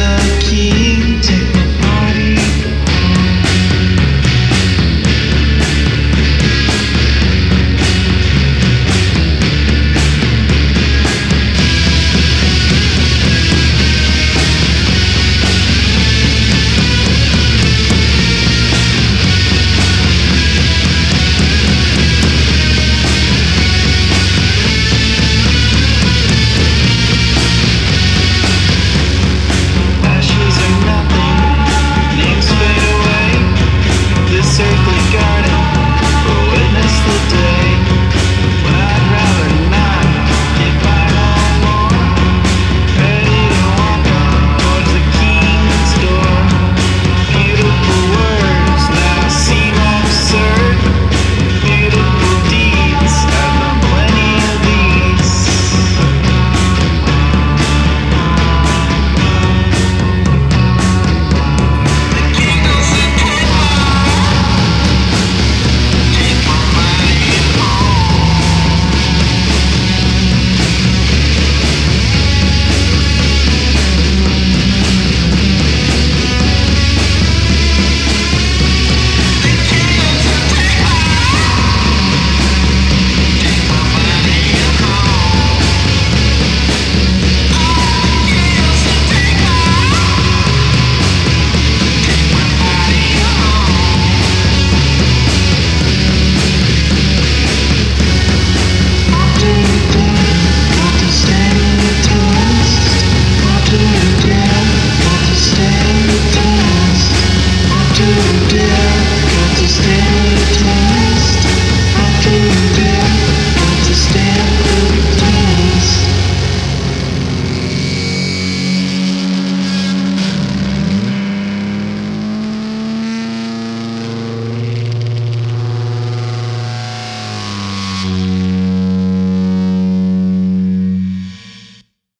The key. you.